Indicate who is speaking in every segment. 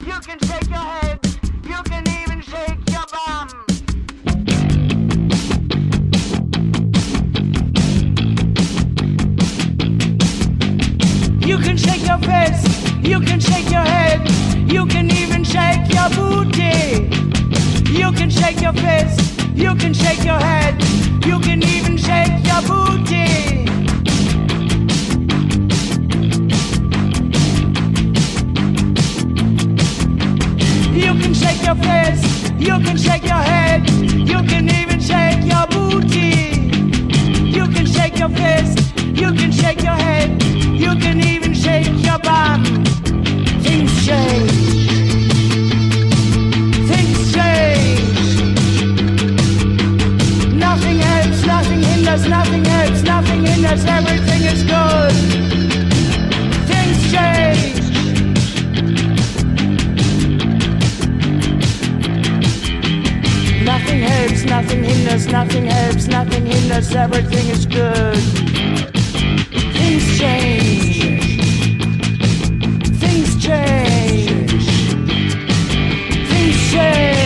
Speaker 1: You can shake your head. You can even shake your bum. You can shake your fist. You can shake your head. You can even shake your booty. You can shake your fist. You can shake your head. You can even shake your booty. Your fist, you can shake your head, you can even shake your booty. You can shake your fist, you can shake your head, you can even shake your bum. Things change. Things change. Nothing helps, nothing hinders, nothing helps, nothing hinders, everything is good. Things change. Nothing nothing hinders, nothing helps, nothing hinders, everything is good. Things change. Things change. Things change.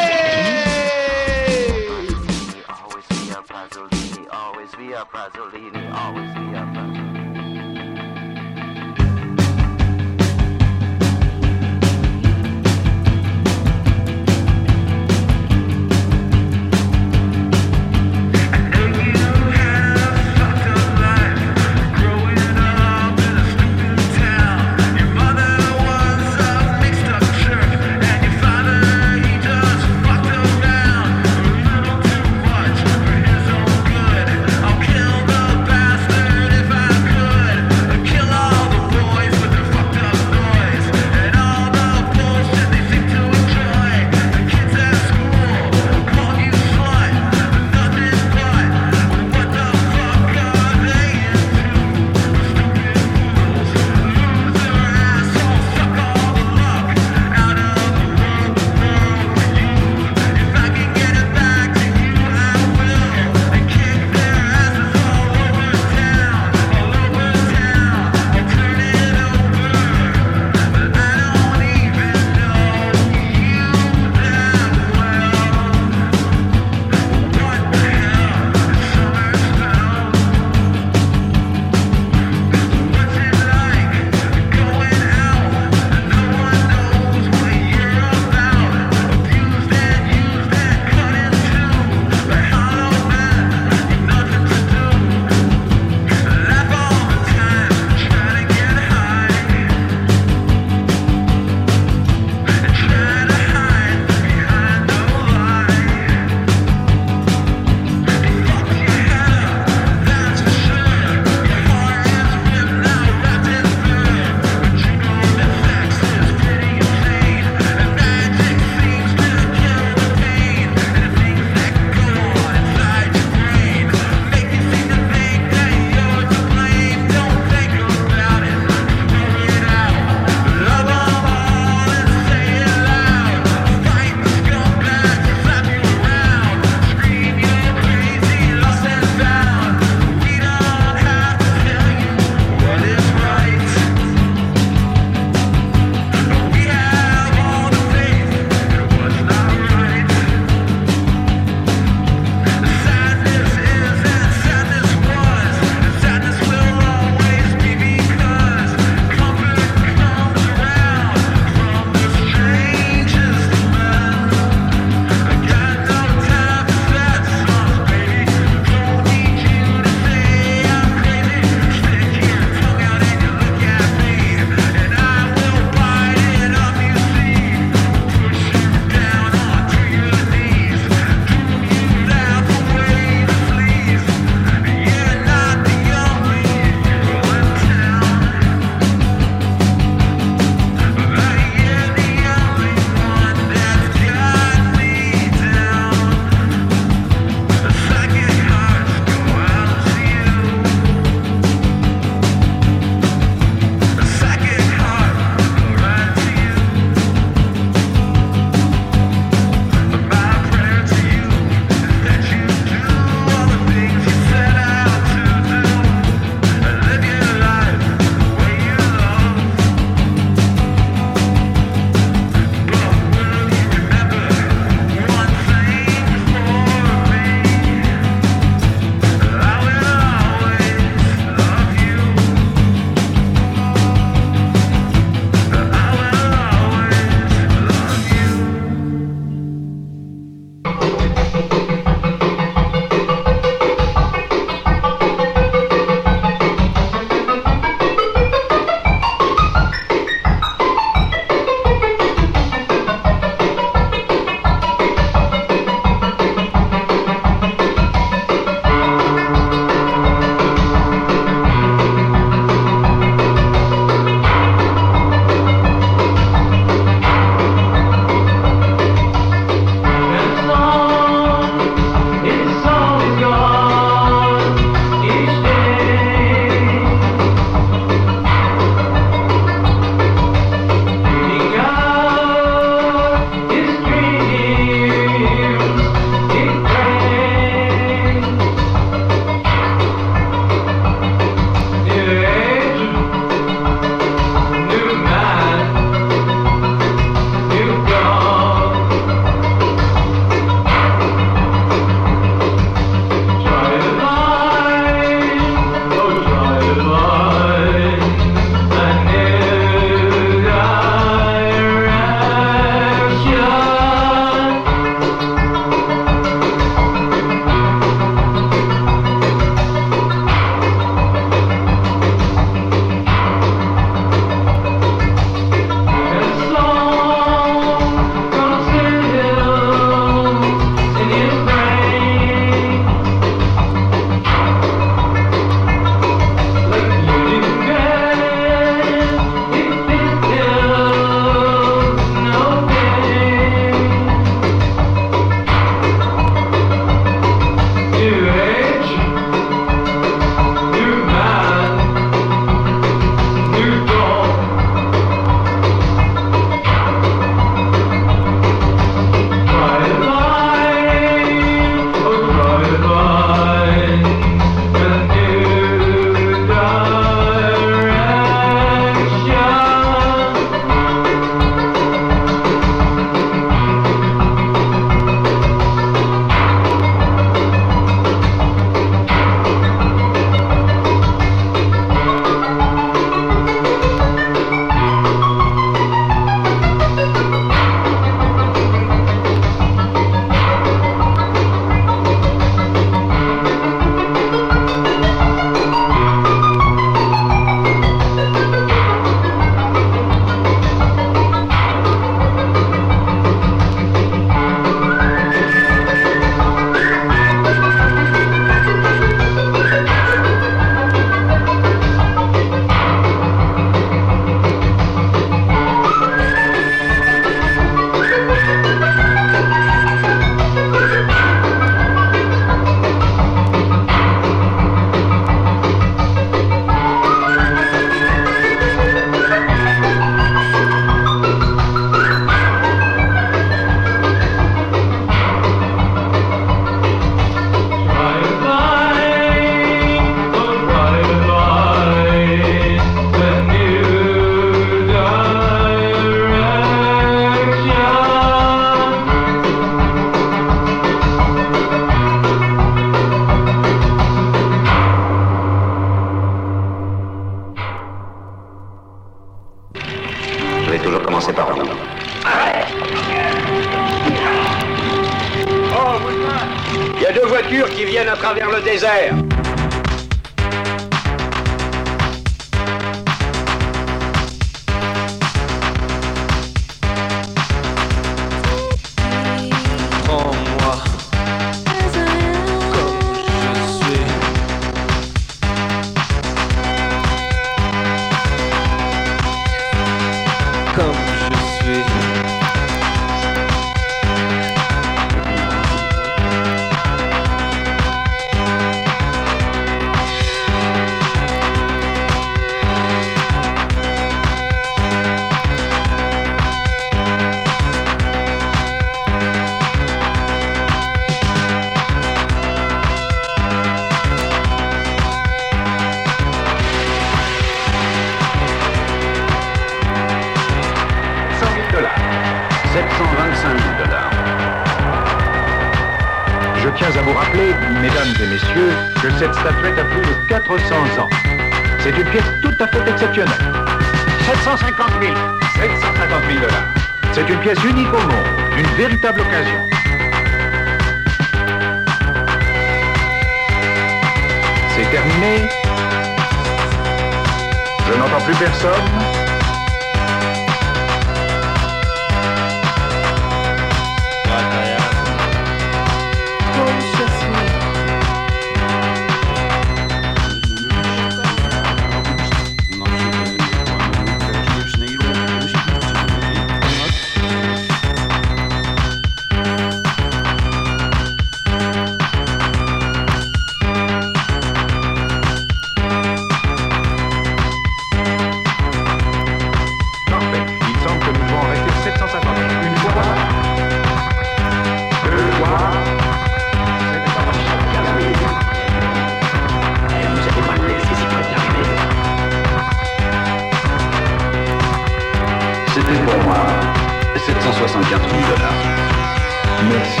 Speaker 2: Merci.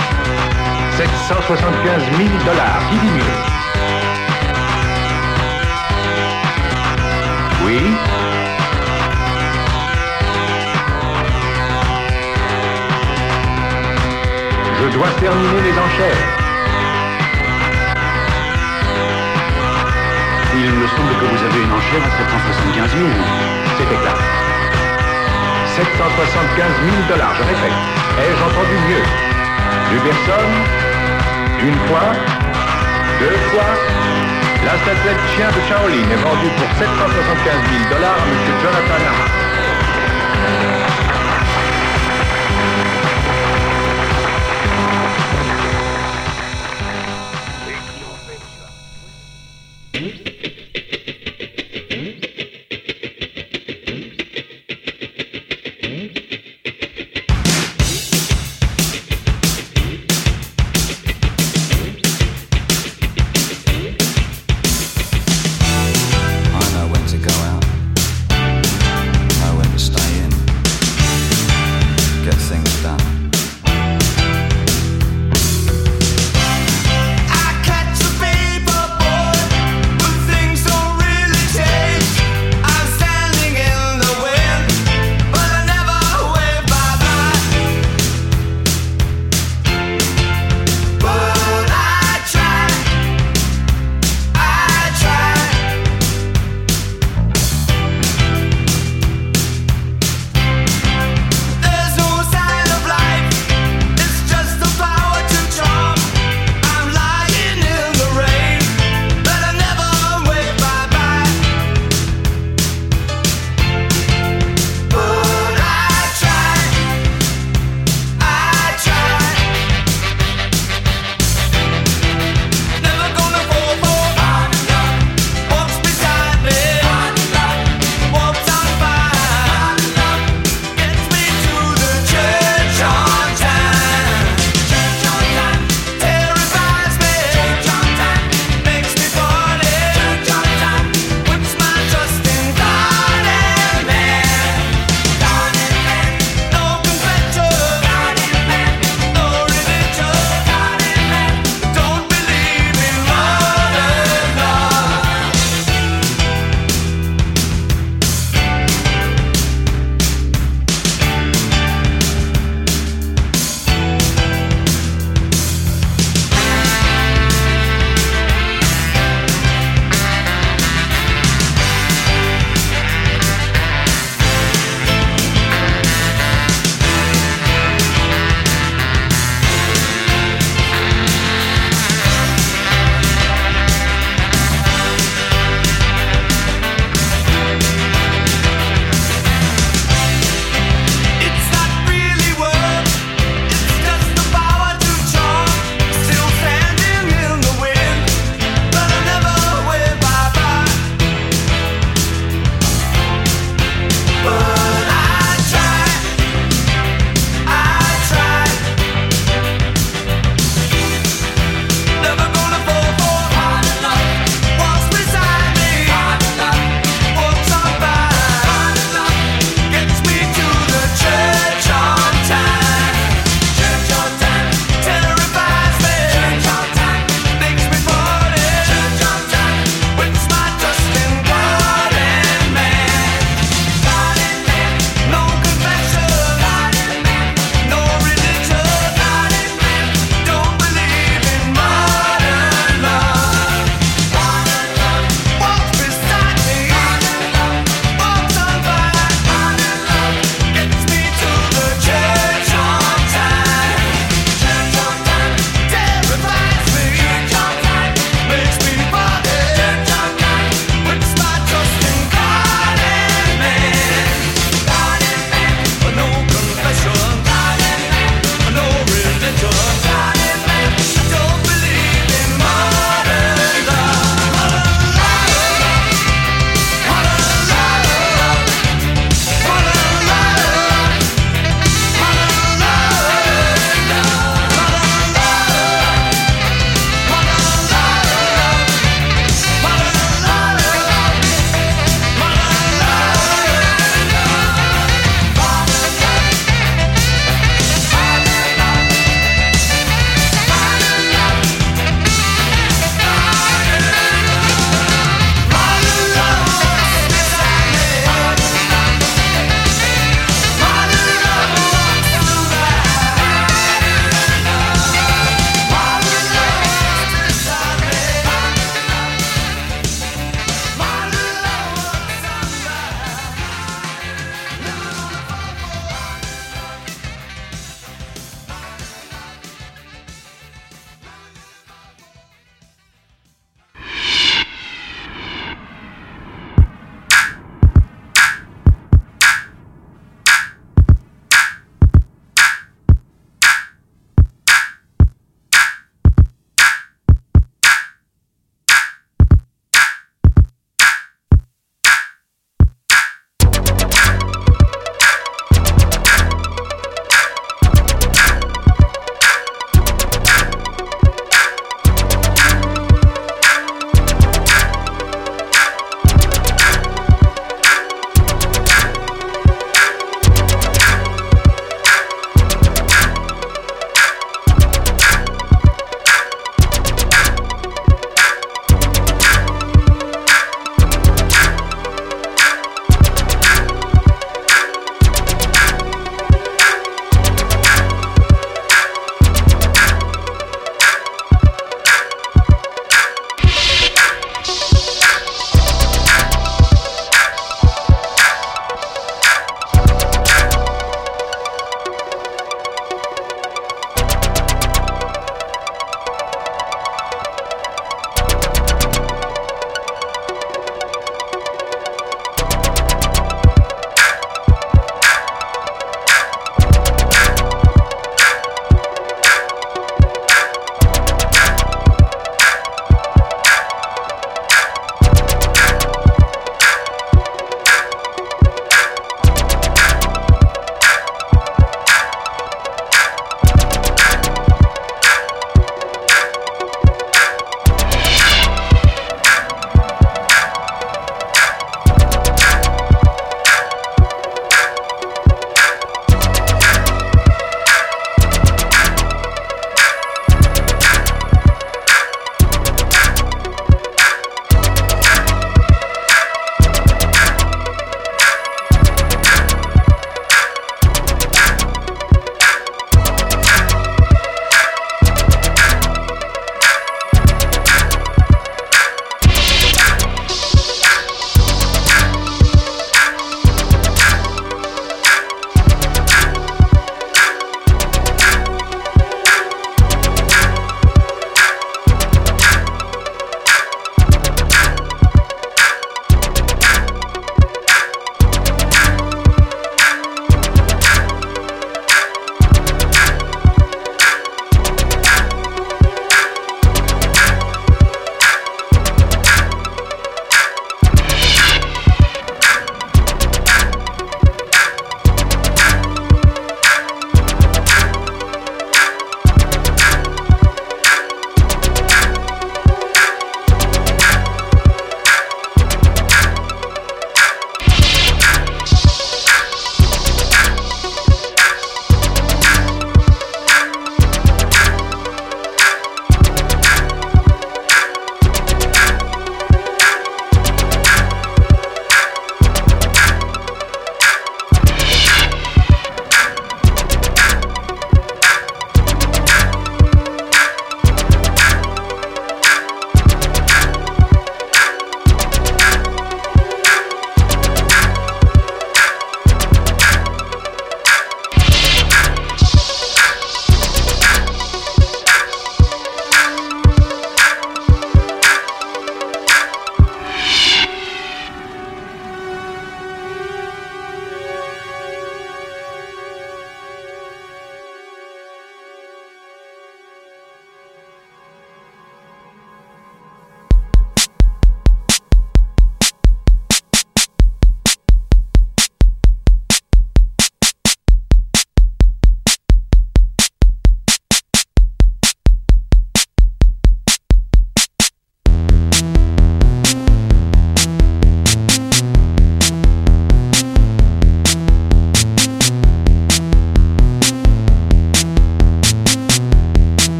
Speaker 2: 775 000 dollars. Qui dit mieux Oui. Je dois terminer les enchères.
Speaker 3: Il me semble que vous avez une enchère à 775 000.
Speaker 2: C'est exact. 775 000 dollars, je répète. Ai-je entendu mieux Plus personne Une fois Deux fois La statuette chien de Shaolin est vendue pour 775 000 dollars à M. Jonathan Lamar.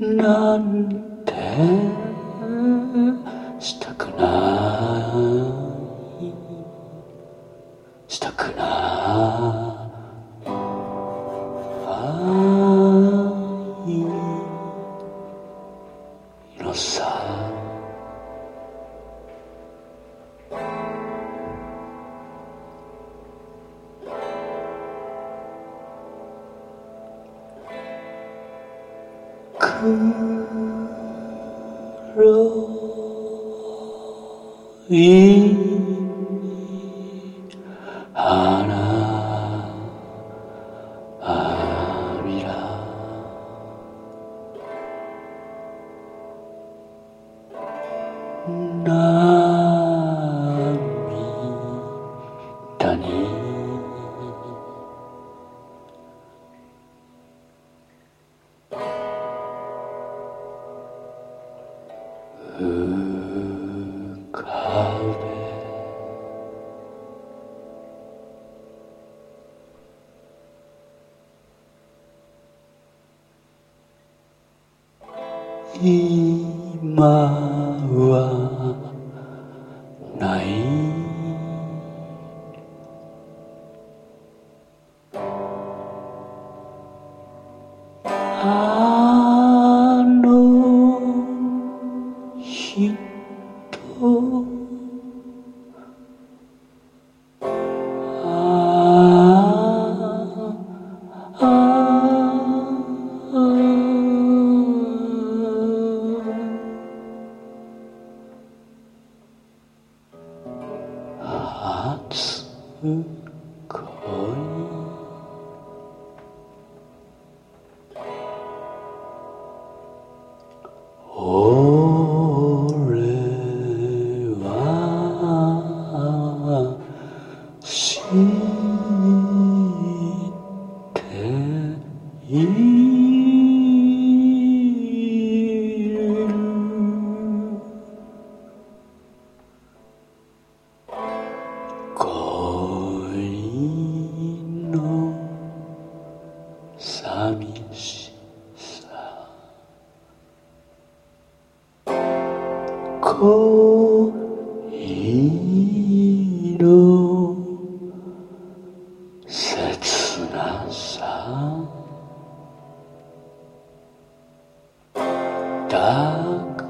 Speaker 4: 나한테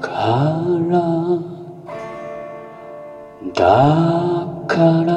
Speaker 4: からだから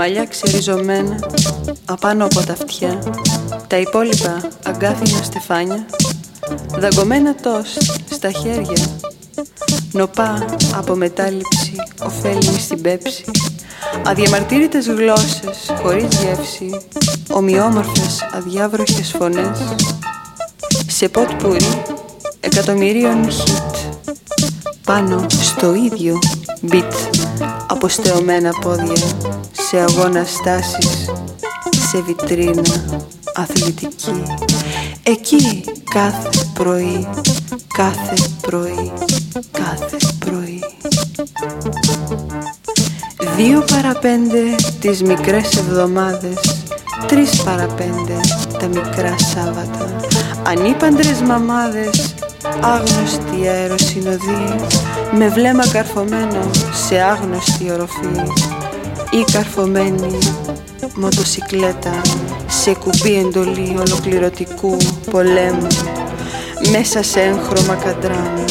Speaker 5: μαλλιά ξεριζωμένα, απάνω από τα αυτιά, τα υπόλοιπα αγκάθινα στεφάνια, δαγκωμένα τόστ στα χέρια, νοπά από μετάληψη, ωφέλιμη στην πέψη, αδιαμαρτύρητες γλώσσες χωρίς γεύση, ομοιόμορφες αδιάβροχες φωνές, σε ποτ πουρί εκατομμυρίων χιτ, πάνω στο ίδιο beat αποστεωμένα πόδια σε αγώνας στάσεις σε βιτρίνα αθλητική. Εκεί κάθε πρωί κάθε πρωί κάθε πρωί. Δύο παραπέντε τις μικρές εβδομάδες Τρεις παραπέντε τα μικρά Σάββατα. Ανήπαντρες μαμάδες Άγνωστη αεροσυνοδή Με βλέμμα καρφωμένο σε άγνωστη οροφή Ή καρφωμένη μοτοσικλέτα Σε κουμπί εντολή ολοκληρωτικού πολέμου. Μέσα σε έγχρωμα καντράν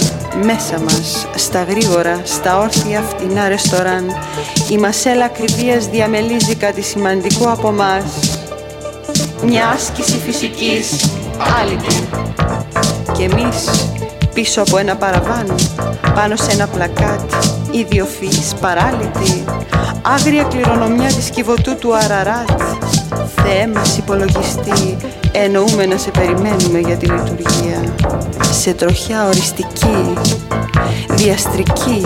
Speaker 5: μέσα μας, στα γρήγορα, στα όρθια φτηνά ρεστοράν η μασέλα ακριβίας διαμελίζει κάτι σημαντικό από μας. Μια άσκηση φυσικής άλυτη Κι εμείς πίσω από ένα παραβάν Πάνω σε ένα πλακάτ Ιδιοφυής παράλυτη Άγρια κληρονομιά της κυβωτού του Αραράτ. Θεέ μας υπολογιστή Εννοούμε να σε περιμένουμε για τη λειτουργία. Σε τροχιά οριστική Διαστρική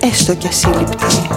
Speaker 5: Έστω κι ασύλληπτη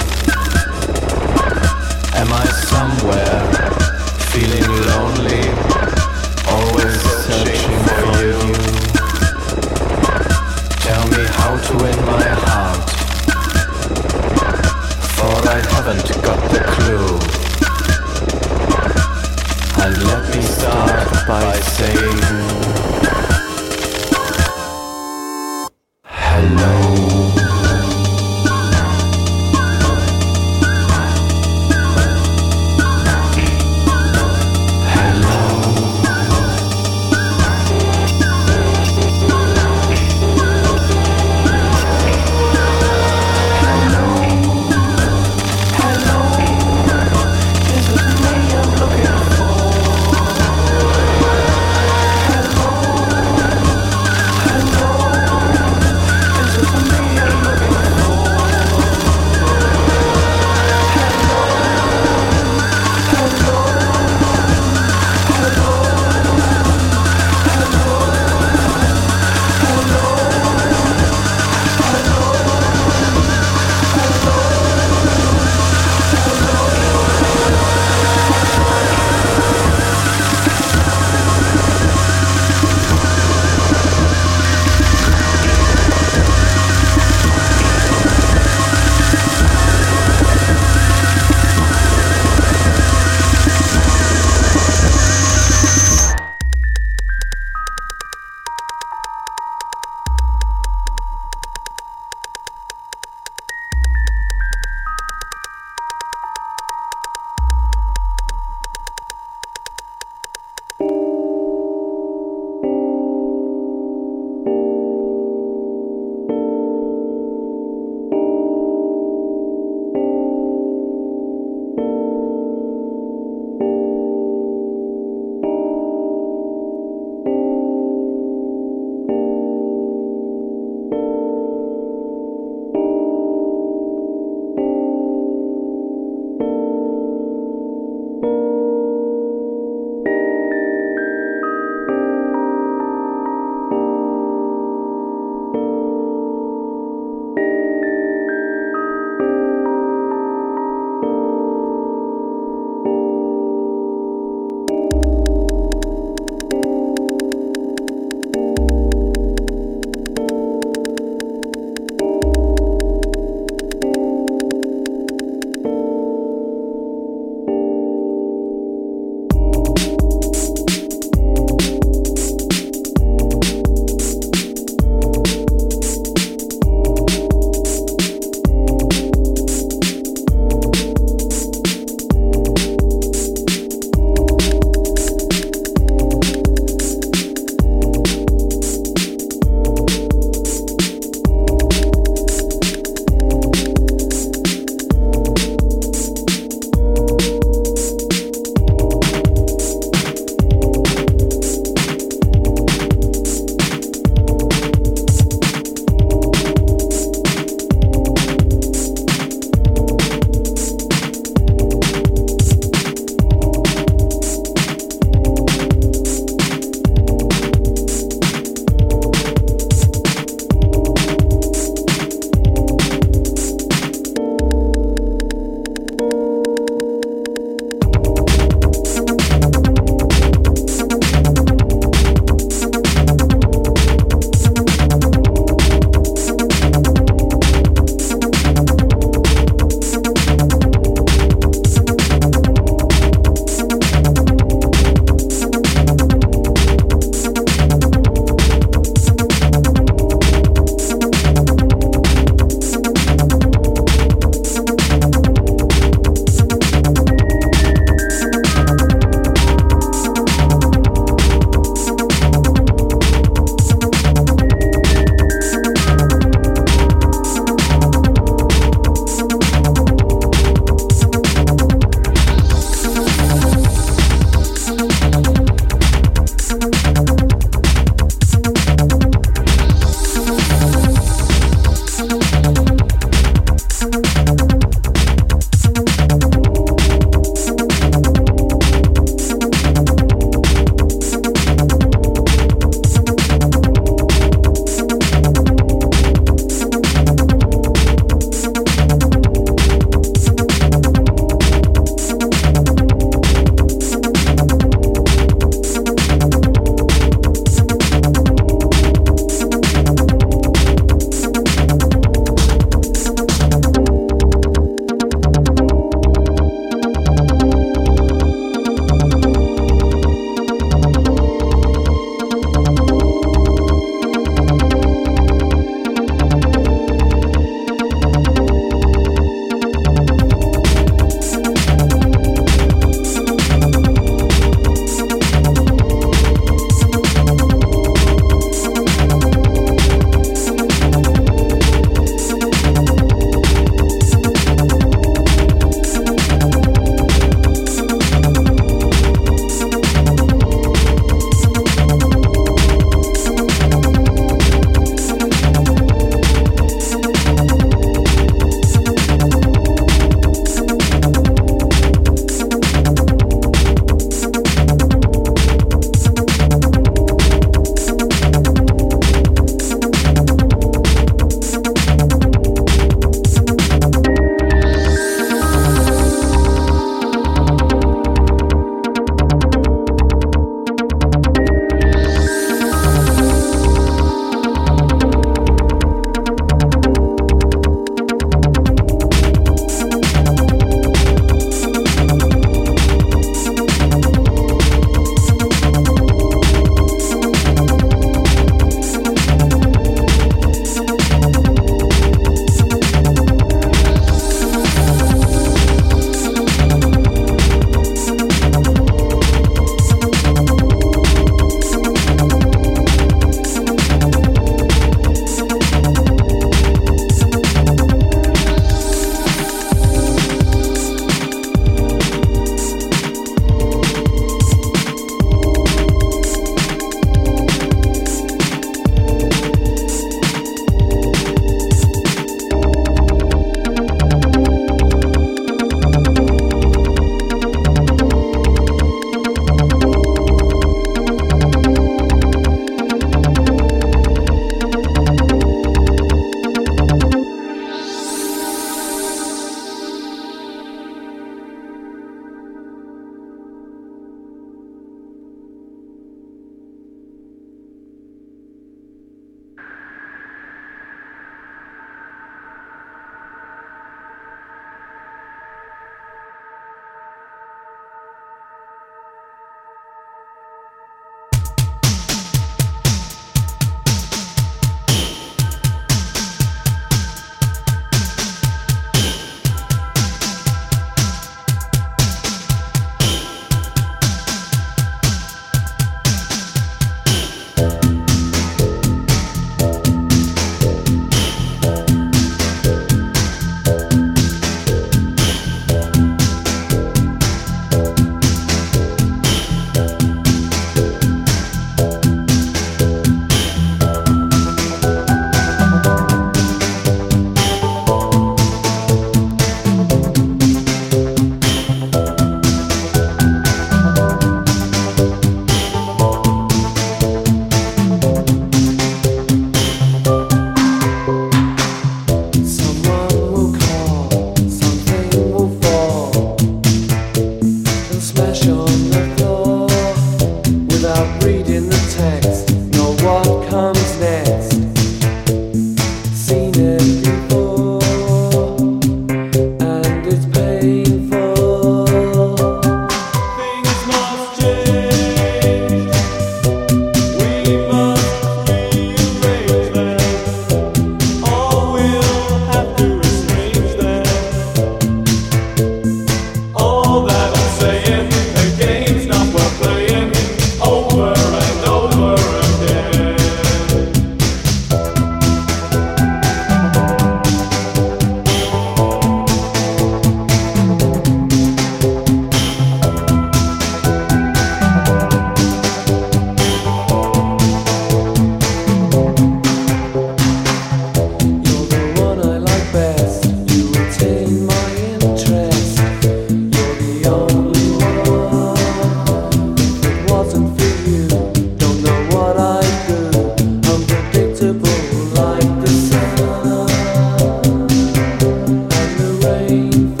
Speaker 6: mãe.